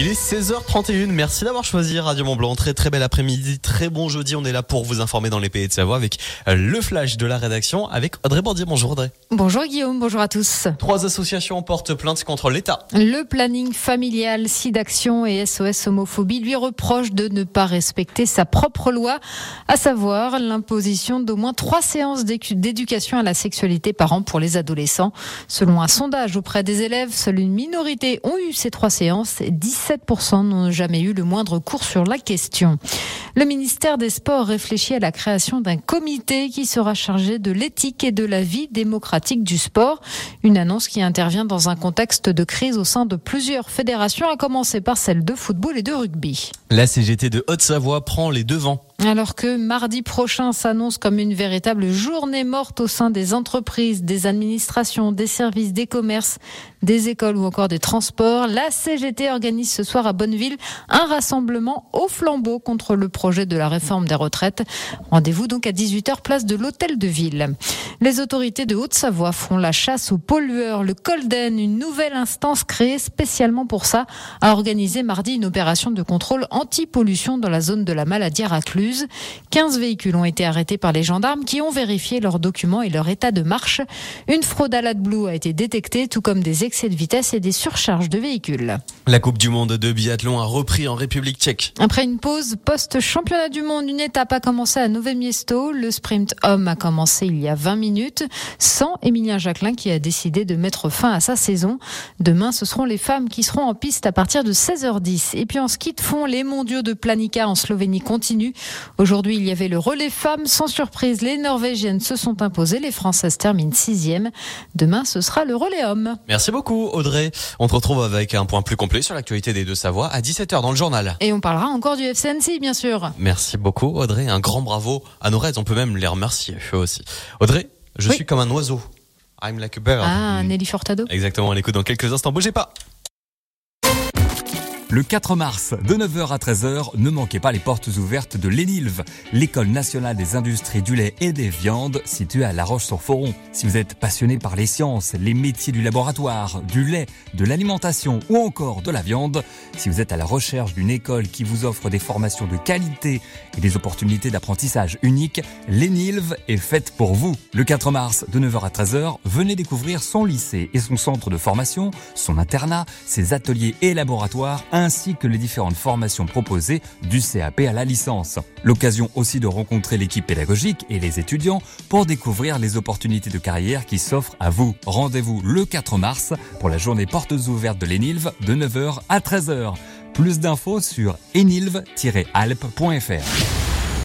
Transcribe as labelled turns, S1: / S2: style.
S1: Il est 16h31. Merci d'avoir choisi Radio Mont Blanc. Très très bel après-midi, très bon jeudi. On est là pour vous informer dans les pays de Savoie avec euh, le flash de la rédaction avec Audrey Bordier. Bonjour Audrey.
S2: Bonjour Guillaume, bonjour à tous.
S1: Trois associations portent plainte contre l'État.
S2: Le planning familial, SIDAction et SOS homophobie lui reprochent de ne pas respecter sa propre loi, à savoir l'imposition d'au moins trois séances d'éducation à la sexualité par an pour les adolescents. Selon un sondage auprès des élèves, seule une minorité ont eu ces trois séances. 17% n'ont jamais eu le moindre cours sur la question. Le ministère des Sports réfléchit à la création d'un comité qui sera chargé de l'éthique et de la vie démocratique du sport. Une annonce qui intervient dans un contexte de crise au sein de plusieurs fédérations, à commencer par celle de football et de rugby.
S1: La CGT de Haute-Savoie prend les devants.
S2: Alors que mardi prochain s'annonce comme une véritable journée morte au sein des entreprises, des administrations, des services, des commerces, des écoles ou encore des transports, la CGT organise ce soir à Bonneville un rassemblement au flambeau contre le projet de la réforme des retraites. Rendez-vous donc à 18h place de l'Hôtel de Ville. Les autorités de Haute-Savoie font la chasse aux pollueurs. Le Colden, une nouvelle instance créée spécialement pour ça, a organisé mardi une opération de contrôle anti-pollution dans la zone de la maladie racluse. 15 véhicules ont été arrêtés par les gendarmes qui ont vérifié leurs documents et leur état de marche. Une fraude à l'AdBlue a été détectée, tout comme des excès de vitesse et des surcharges de véhicules.
S1: La Coupe du Monde de biathlon a repris en République tchèque.
S2: Après une pause post-championnat du monde, une étape a commencé à Nové Miesto. Le sprint homme a commencé il y a 20 minutes, sans Emilien Jacquelin qui a décidé de mettre fin à sa saison. Demain, ce seront les femmes qui seront en piste à partir de 16h10. Et puis en ski de fond, les mondiaux de Planica en Slovénie continuent. Aujourd'hui, il y avait le relais femmes. Sans surprise, les Norvégiennes se sont imposées. Les Françaises terminent sixième. Demain, ce sera le relais homme.
S1: Merci beaucoup, Audrey. On te retrouve avec un point plus complet sur l'actualité des deux Savoie à 17h dans le journal.
S2: Et on parlera encore du FCNC, bien sûr.
S1: Merci beaucoup, Audrey. Un grand bravo à nos raids. On peut même les remercier, eux aussi. Audrey, je suis comme un oiseau. I'm like a bird.
S2: Ah, Nelly Fortado.
S1: Exactement, on l'écoute dans quelques instants. Bougez pas.
S3: Le 4 mars, de 9h à 13h, ne manquez pas les portes ouvertes de l'ENILV, l'école nationale des industries du lait et des viandes située à La Roche-sur-Foron. Si vous êtes passionné par les sciences, les métiers du laboratoire, du lait, de l'alimentation ou encore de la viande, si vous êtes à la recherche d'une école qui vous offre des formations de qualité et des opportunités d'apprentissage uniques, l'ENILV est faite pour vous. Le 4 mars, de 9h à 13h, venez découvrir son lycée et son centre de formation, son internat, ses ateliers et laboratoires, ainsi que les différentes formations proposées du CAP à la licence. L'occasion aussi de rencontrer l'équipe pédagogique et les étudiants pour découvrir les opportunités de carrière qui s'offrent à vous. Rendez-vous le 4 mars pour la journée portes ouvertes de l'ENILV de 9h à 13h. Plus d'infos sur enilv-alpes.fr.